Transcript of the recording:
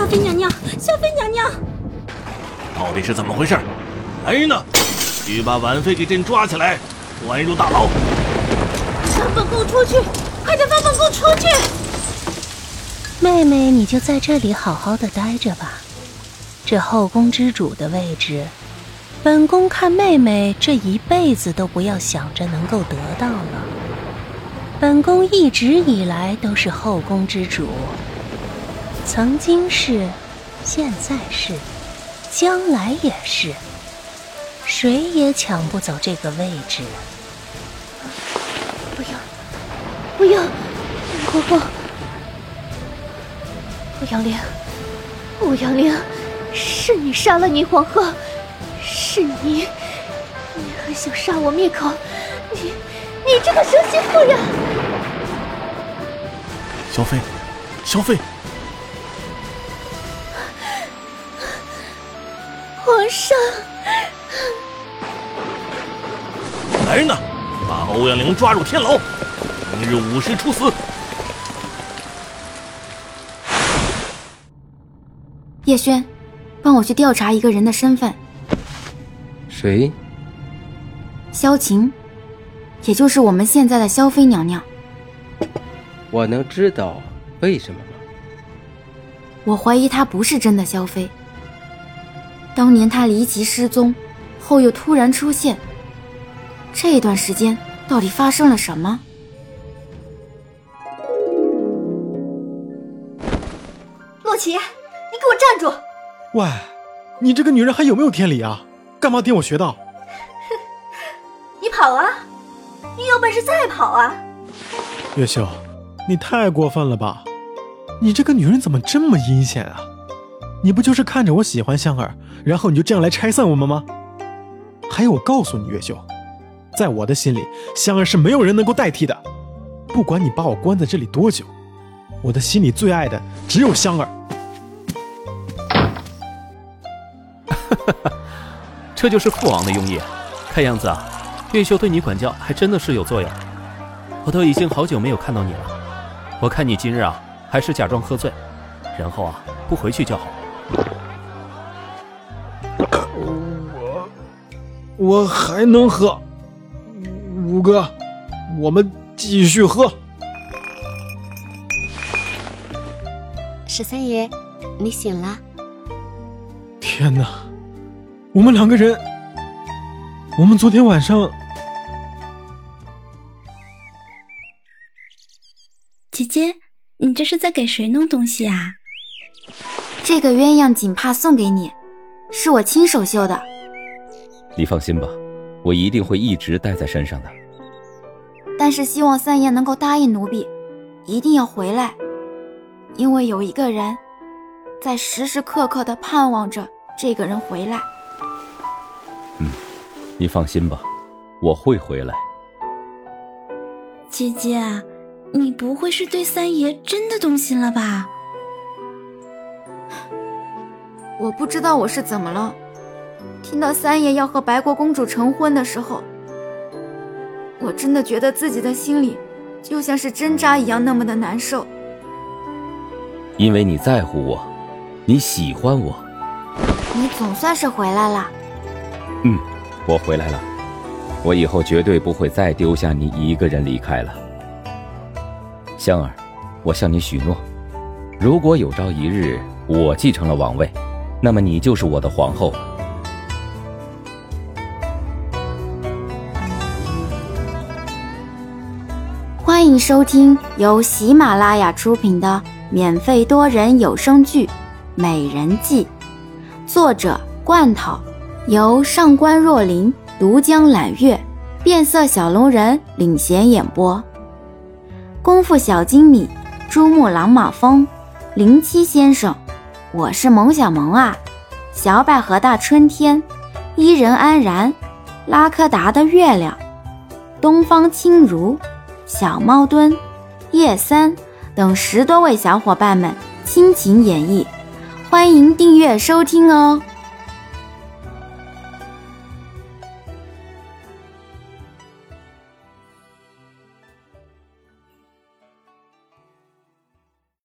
小妃娘娘，小妃娘娘，到底是怎么回事？来人呐，去把婉妃给朕抓起来，关入大牢！放本宫出去，快点放本宫出去！妹妹，你就在这里好好的待着吧。这后宫之主的位置，本宫看妹妹这一辈子都不要想着能够得到了。本宫一直以来都是后宫之主，曾经是，现在是，将来也是，谁也抢不走这个位置。不要，不要，国公。欧阳玲，欧阳玲，是你杀了宁皇后，是你，你还想杀我灭口，你，你这个蛇蝎妇呀！萧妃，萧妃，上，来人呐，把欧阳玲抓入天牢，明日午时处死。叶轩，帮我去调查一个人的身份。谁？萧晴，也就是我们现在的萧妃娘娘。我能知道为什么吗？我怀疑她不是真的萧妃。当年他离奇失踪，后又突然出现，这段时间到底发生了什么？洛奇。你给我站住！喂，你这个女人还有没有天理啊？干嘛点我穴道？你跑啊！你有本事再跑啊！月秀，你太过分了吧！你这个女人怎么这么阴险啊？你不就是看着我喜欢香儿，然后你就这样来拆散我们吗？还有，我告诉你，月秀，在我的心里，香儿是没有人能够代替的。不管你把我关在这里多久，我的心里最爱的只有香儿。这就是父王的用意。看样子啊，月秀对你管教还真的是有作用。我都已经好久没有看到你了，我看你今日啊，还是假装喝醉，然后啊，不回去就好。我我还能喝，五哥，我们继续喝。十三爷，你醒了。天哪！我们两个人，我们昨天晚上，姐姐，你这是在给谁弄东西啊？这个鸳鸯锦帕送给你，是我亲手绣的。你放心吧，我一定会一直带在身上的。但是希望三爷能够答应奴婢，一定要回来，因为有一个人在时时刻刻的盼望着这个人回来。嗯你放心吧，我会回来。姐姐，你不会是对三爷真的动心了吧？我不知道我是怎么了，听到三爷要和白国公主成婚的时候，我真的觉得自己的心里就像是针扎一样，那么的难受。因为你在乎我，你喜欢我，你总算是回来了。嗯。我回来了，我以后绝对不会再丢下你一个人离开了。香儿，我向你许诺，如果有朝一日我继承了王位，那么你就是我的皇后。欢迎收听由喜马拉雅出品的免费多人有声剧《美人计》，作者：罐头。由上官若琳、独江揽月、变色小龙人领衔演播。功夫小金米、珠穆朗玛峰、零七先生，我是萌小萌啊。小百合大春天、伊人安然、拉科达的月亮、东方青如、小猫墩、叶三等十多位小伙伴们倾情演绎，欢迎订阅收听哦。